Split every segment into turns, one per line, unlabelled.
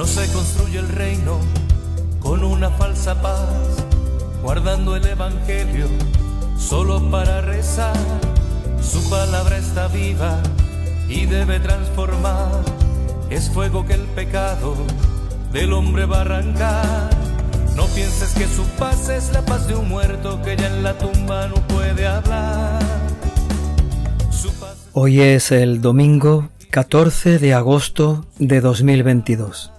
No se construye el reino con una falsa paz, guardando el Evangelio solo para rezar. Su palabra está viva y debe transformar. Es fuego que el pecado del hombre va a arrancar. No pienses que su paz es la paz de un muerto que ya en la tumba no puede hablar.
Hoy es el domingo 14 de agosto de 2022.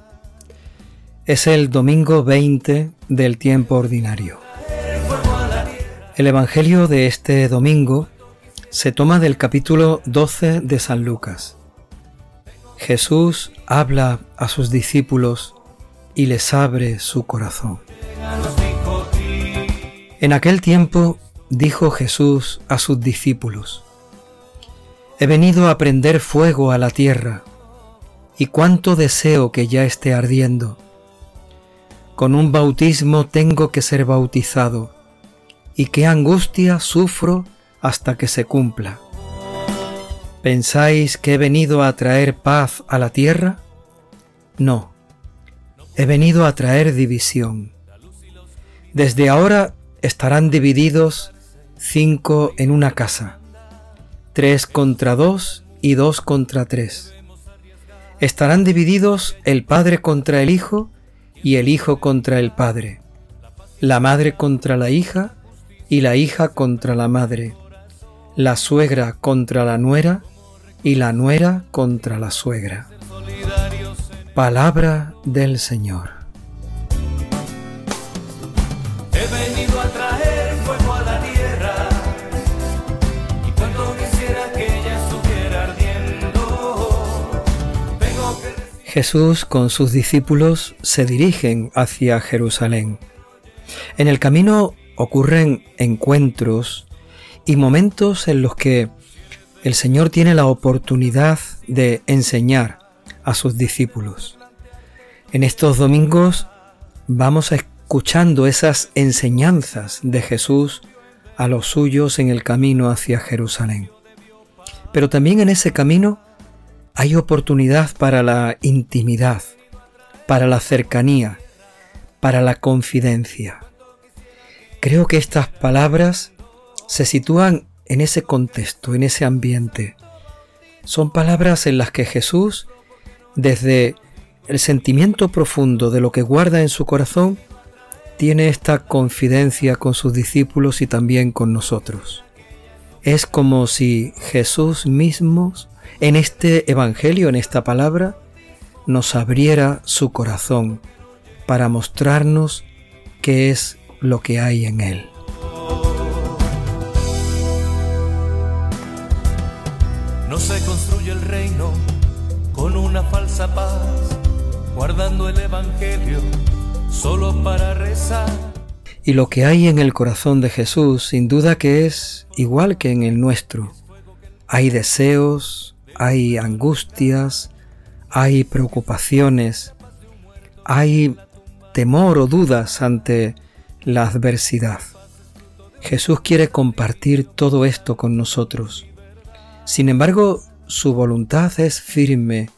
Es el domingo 20 del tiempo ordinario. El Evangelio de este domingo se toma del capítulo 12 de San Lucas. Jesús habla a sus discípulos y les abre su corazón. En aquel tiempo dijo Jesús a sus discípulos, He venido a prender fuego a la tierra, y cuánto deseo que ya esté ardiendo. Con un bautismo tengo que ser bautizado, y qué angustia sufro hasta que se cumpla. ¿Pensáis que he venido a traer paz a la tierra? No, he venido a traer división. Desde ahora estarán divididos cinco en una casa, tres contra dos y dos contra tres. Estarán divididos el padre contra el hijo y el hijo contra el padre, la madre contra la hija y la hija contra la madre, la suegra contra la nuera y la nuera contra la suegra. Palabra del Señor. Jesús con sus discípulos se dirigen hacia Jerusalén. En el camino ocurren encuentros y momentos en los que el Señor tiene la oportunidad de enseñar a sus discípulos. En estos domingos vamos escuchando esas enseñanzas de Jesús a los suyos en el camino hacia Jerusalén. Pero también en ese camino hay oportunidad para la intimidad, para la cercanía, para la confidencia. Creo que estas palabras se sitúan en ese contexto, en ese ambiente. Son palabras en las que Jesús, desde el sentimiento profundo de lo que guarda en su corazón, tiene esta confidencia con sus discípulos y también con nosotros. Es como si Jesús mismo, en este Evangelio, en esta palabra, nos abriera su corazón para mostrarnos qué es lo que hay en él.
No se construye el reino con una falsa paz, guardando el Evangelio solo para rezar.
Y lo que hay en el corazón de Jesús, sin duda que es igual que en el nuestro. Hay deseos, hay angustias, hay preocupaciones, hay temor o dudas ante la adversidad. Jesús quiere compartir todo esto con nosotros. Sin embargo, su voluntad es firme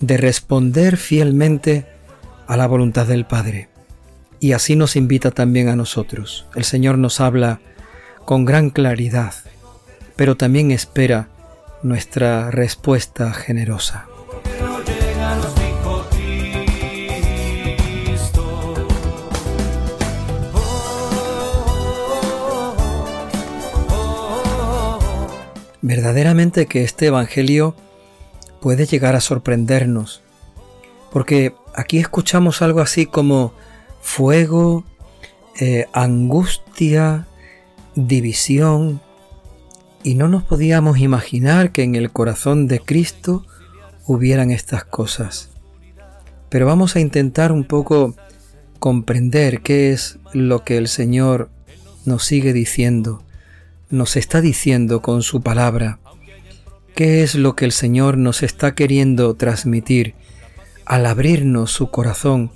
de responder fielmente a la voluntad del Padre. Y así nos invita también a nosotros. El Señor nos habla con gran claridad, pero también espera nuestra respuesta generosa. Verdaderamente que este Evangelio puede llegar a sorprendernos, porque aquí escuchamos algo así como fuego, eh, angustia, división, y no nos podíamos imaginar que en el corazón de Cristo hubieran estas cosas. Pero vamos a intentar un poco comprender qué es lo que el Señor nos sigue diciendo, nos está diciendo con su palabra, qué es lo que el Señor nos está queriendo transmitir al abrirnos su corazón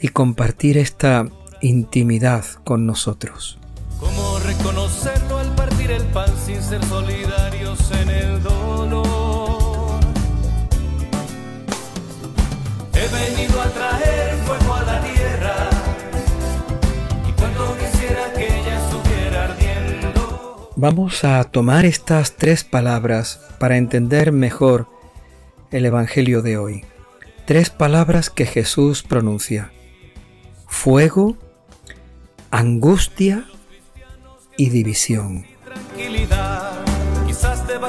y compartir esta intimidad con nosotros.
¿Cómo el pan sin ser solidarios en el dolor. He venido a traer fuego a la tierra y cuando quisiera que ella estuviera ardiendo.
Vamos a tomar estas tres palabras para entender mejor el Evangelio de hoy. Tres palabras que Jesús pronuncia. Fuego, angustia y división.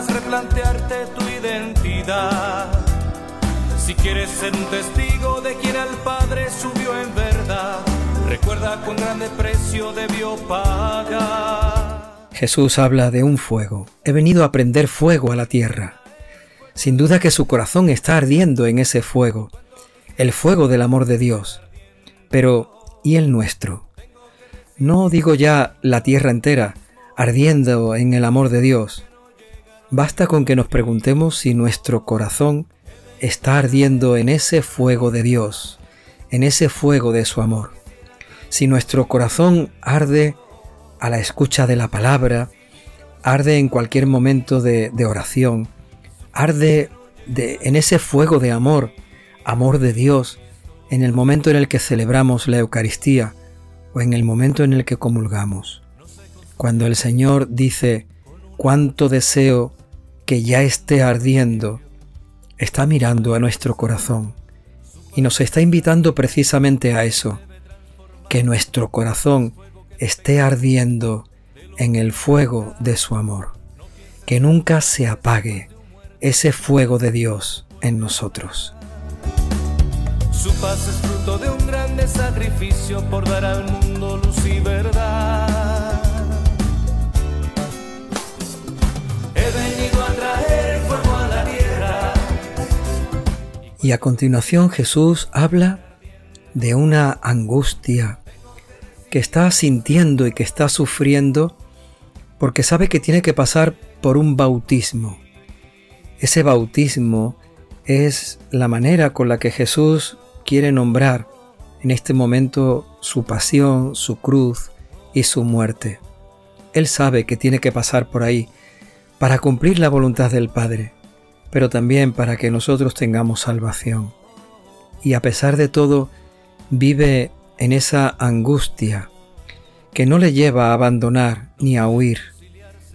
Replantearte tu identidad. Si quieres ser un testigo de quien al Padre subió en verdad, recuerda cuán grande precio debió pagar.
Jesús habla de un fuego. He venido a prender fuego a la tierra. Sin duda que su corazón está ardiendo en ese fuego, el fuego del amor de Dios. Pero, ¿y el nuestro? No digo ya la tierra entera, ardiendo en el amor de Dios. Basta con que nos preguntemos si nuestro corazón está ardiendo en ese fuego de Dios, en ese fuego de su amor. Si nuestro corazón arde a la escucha de la palabra, arde en cualquier momento de, oración, arde de, en ese fuego de amor, amor de Dios, en el momento en el que celebramos la Eucaristía o en el momento en el que comulgamos. Cuando el Señor dice, cuánto deseo que ya esté ardiendo, está mirando a nuestro corazón y nos está invitando precisamente a eso, que nuestro corazón esté ardiendo en el fuego de su amor, que nunca se apague ese fuego de Dios en nosotros.
Su paz es fruto de un grande sacrificio por dar al mundo luz y verdad.
Y a continuación Jesús habla de una angustia que está sintiendo y que está sufriendo porque sabe que tiene que pasar por un bautismo. Ese bautismo es la manera con la que Jesús quiere nombrar en este momento su pasión, su cruz y su muerte. Él sabe que tiene que pasar por ahí para cumplir la voluntad del Padre, pero también para que nosotros tengamos salvación. Y a pesar de todo, vive en esa angustia que no le lleva a abandonar ni a huir,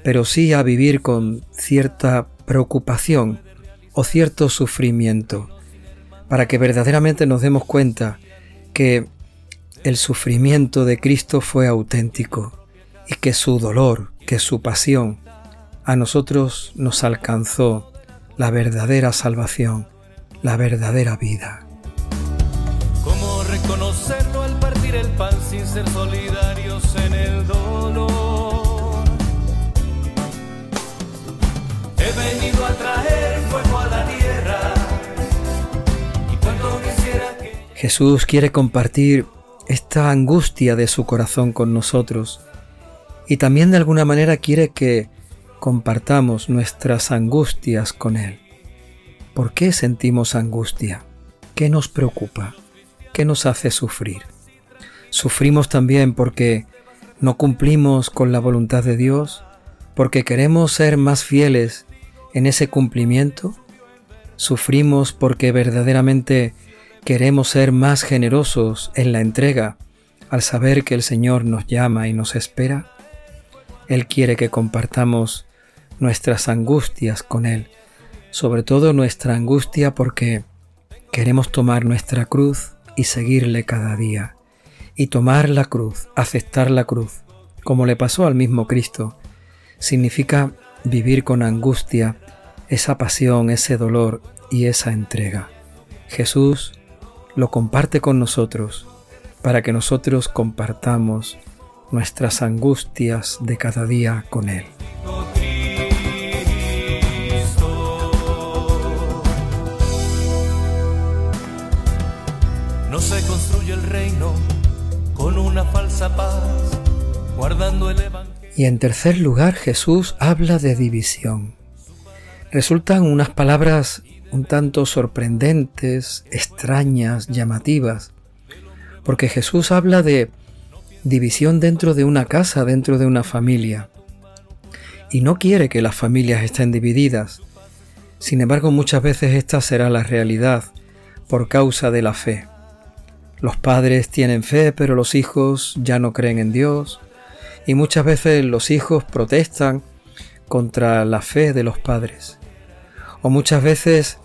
pero sí a vivir con cierta preocupación o cierto sufrimiento para que verdaderamente nos demos cuenta que el sufrimiento de Cristo fue auténtico y que su dolor, que su pasión, a nosotros nos alcanzó la verdadera salvación, la verdadera vida.
¿Cómo reconocerlo al partir el pan sin ser solidarios en el dolor? He venido a traer fuego a la tierra
Jesús quiere compartir esta angustia de su corazón con nosotros y también de alguna manera quiere que compartamos nuestras angustias con Él. ¿Por qué sentimos angustia? ¿Qué nos preocupa? ¿Qué nos hace sufrir? Sufrimos también porque no cumplimos con la voluntad de Dios, porque queremos ser más fieles en ese cumplimiento. Sufrimos porque verdaderamente Queremos ser más generosos en la entrega al saber que el Señor nos llama y nos espera. Él quiere que compartamos nuestras angustias con Él, sobre todo nuestra angustia porque queremos tomar nuestra cruz y seguirle cada día. Y tomar la cruz, aceptar la cruz, como le pasó al mismo Cristo, significa vivir con angustia esa pasión, ese dolor y esa entrega. Jesús lo comparte con nosotros para que nosotros compartamos nuestras angustias de cada día con Él.
No se construye el reino con una falsa paz, guardando el evangelio.
Y en tercer lugar, Jesús habla de división. Resultan unas palabras un tanto sorprendentes, extrañas, llamativas, porque Jesús habla de división dentro de una casa, dentro de una familia, y no quiere que las familias estén divididas. Sin embargo, muchas veces esta será la realidad por causa de la fe. Los padres tienen fe, pero los hijos ya no creen en Dios, Y muchas veces los hijos protestan contra la fe de los padres. O muchas veces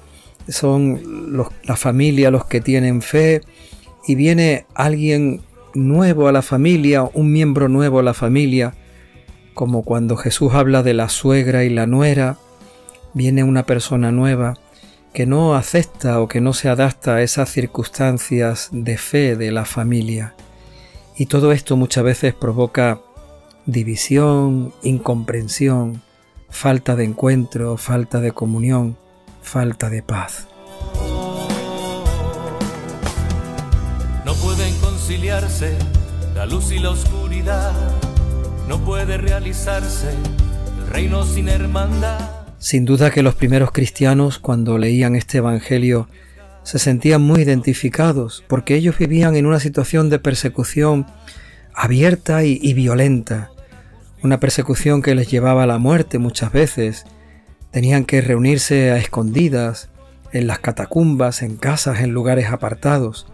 son la familia los que tienen fe y viene alguien nuevo a la familia, un miembro nuevo a la familia, como cuando Jesús habla de la suegra y la nuera, viene una persona nueva que no acepta o que no se adapta a esas circunstancias de fe de la familia. Y todo esto muchas veces provoca división, incomprensión, falta de encuentro, falta de comunión, falta de paz.
No pueden conciliarse la luz y la oscuridad, no puede realizarse el reino sin hermandad.
Sin duda que los primeros cristianos cuando leían este Evangelio se sentían muy identificados porque ellos vivían en una situación de persecución abierta y, violenta, una persecución que les llevaba a la muerte muchas veces. Tenían que reunirse a escondidas, en las catacumbas, en casas, en lugares apartados.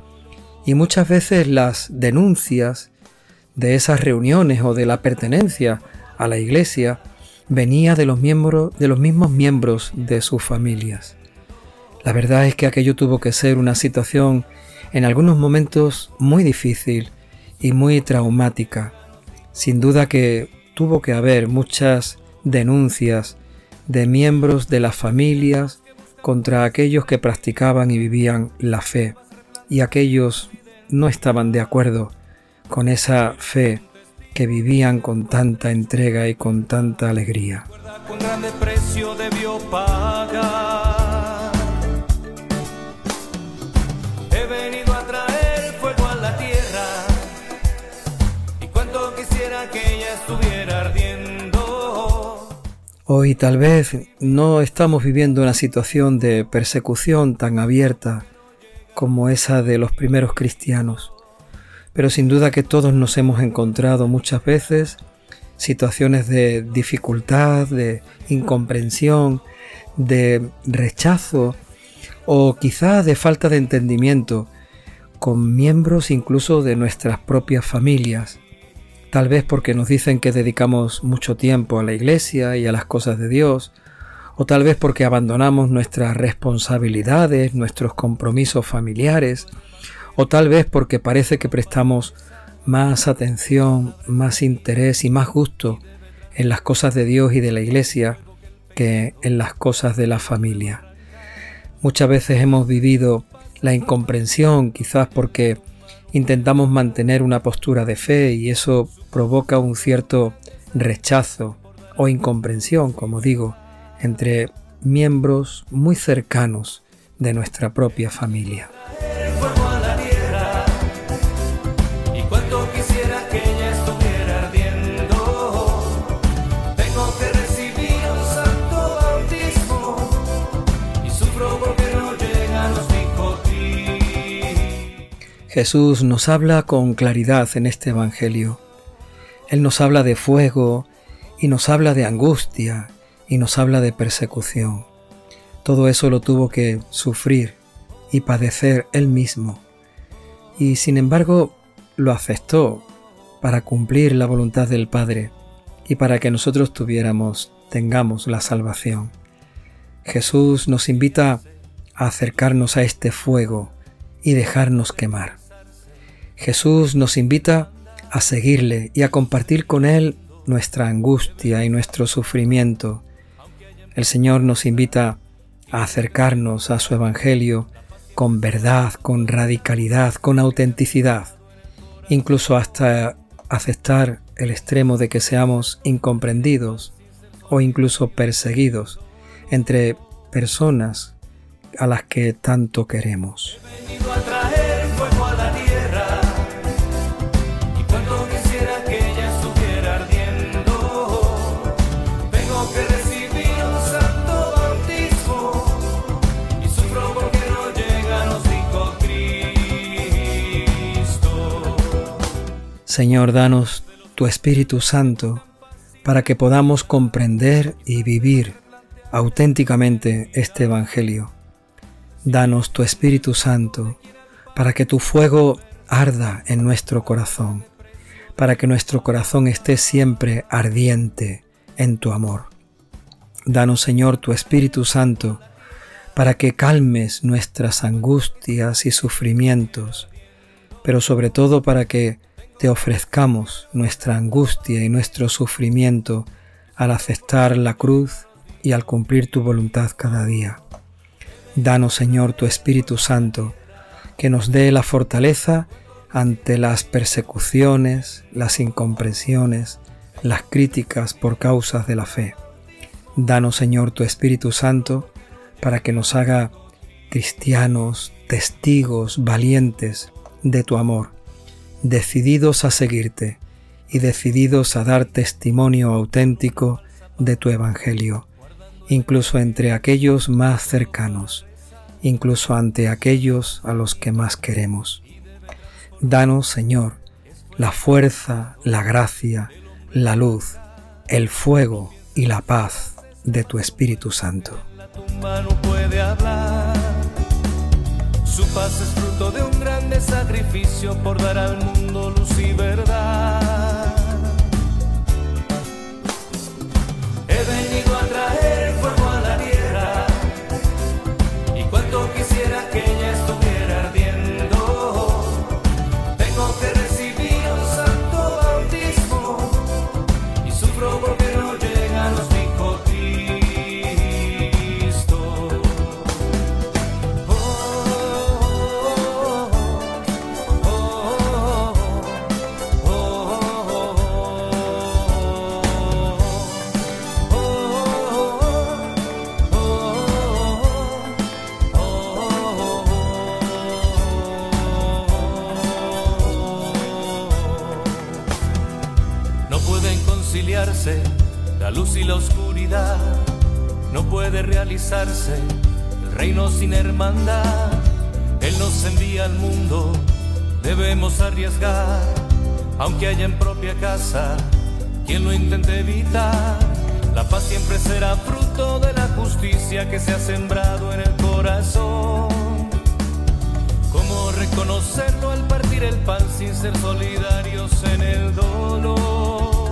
Y muchas veces las denuncias de esas reuniones o de la pertenencia a la iglesia venía de los, miembros, de los mismos miembros de sus familias. La verdad es que aquello tuvo que ser una situación en algunos momentos muy difícil y muy traumática. Sin duda que tuvo que haber muchas denuncias de miembros de las familias contra aquellos que practicaban y vivían la fe y aquellos no estaban de acuerdo con esa fe que vivían con tanta entrega y con tanta alegría.
He venido a traer fuego a la tierra y quisiera que ella estuviera ardiendo.
Hoy tal vez no estamos viviendo una situación de persecución tan abierta como esa de los primeros cristianos pero sin duda que todos nos hemos encontrado muchas veces situaciones de dificultad, de incomprensión, de rechazo o quizá de falta de entendimiento con miembros incluso de nuestras propias familias, tal vez porque nos dicen que dedicamos mucho tiempo a la iglesia y a las cosas de Dios, o tal vez porque abandonamos nuestras responsabilidades, nuestros compromisos familiares, o tal vez porque parece que prestamos más atención, más interés y más gusto en las cosas de Dios y de la Iglesia que en las cosas de la familia. Muchas veces hemos vivido la incomprensión, quizás porque intentamos mantener una postura de fe y eso provoca un cierto rechazo o incomprensión, como digo, entre miembros muy cercanos de nuestra propia familia. Jesús nos habla con claridad en este Evangelio. Él nos habla de fuego y nos habla de angustia y nos habla de persecución. Todo eso lo tuvo que sufrir y padecer Él mismo. Y sin embargo lo aceptó para cumplir la voluntad del Padre y para que nosotros tuviéramos, tengamos la salvación. Jesús nos invita a acercarnos a este fuego y dejarnos quemar. Jesús nos invita a seguirle y a compartir con Él nuestra angustia y nuestro sufrimiento. El Señor nos invita a acercarnos a su Evangelio con verdad, con radicalidad, con autenticidad, incluso hasta aceptar el extremo de que seamos incomprendidos o incluso perseguidos entre personas a las que tanto queremos. Señor, danos tu Espíritu Santo para que podamos comprender y vivir auténticamente este Evangelio. Danos tu Espíritu Santo para que tu fuego arda en nuestro corazón, para que nuestro corazón esté siempre ardiente en tu amor. Danos, Señor, tu Espíritu Santo, para que calmes nuestras angustias y sufrimientos, pero sobre todo para que te ofrezcamos nuestra angustia y nuestro sufrimiento al aceptar la cruz y al cumplir tu voluntad cada día. Danos, Señor, tu Espíritu Santo, que nos dé la fortaleza ante las persecuciones, las incomprensiones, las críticas por causas de la fe. Danos, Señor, tu Espíritu Santo, para que nos haga cristianos, testigos, valientes de tu amor, decididos a seguirte y decididos a dar testimonio auténtico de tu Evangelio, incluso entre aquellos más cercanos, incluso ante aquellos a los que más queremos. Danos, Señor, la fuerza, la gracia, la luz, el fuego y la paz de tu Espíritu Santo.
Su paz es fruto de un grande sacrificio por dar al mundo luz y verdad. El reino sin hermandad. Él nos envía al mundo, debemos arriesgar, aunque haya en propia casa quien lo intente evitar. La paz siempre será fruto de la justicia que se ha sembrado en el corazón. ¿Cómo reconocerlo al partir el pan sin ser solidarios en el dolor?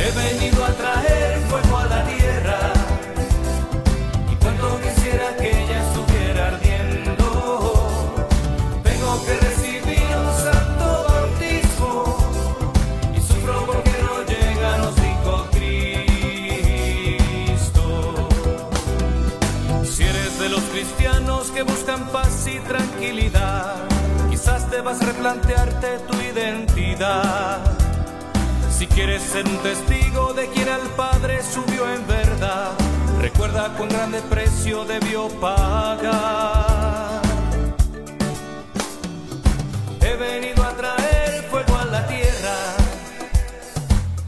He venido a traer fuego a la tierra y cuanto quisiera que ella estuviera ardiendo, tengo que recibir un santo bautismo y sufro porque no llega, nos dijo Cristo. Si eres de los cristianos que buscan paz y tranquilidad, quizás debas replantearte tu identidad. Quieres ser un testigo de quien al Padre subió en verdad, recuerda cuán grande precio debió pagar. He venido a traer fuego a la tierra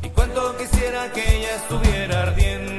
y cuanto quisiera que ella estuviera ardiendo.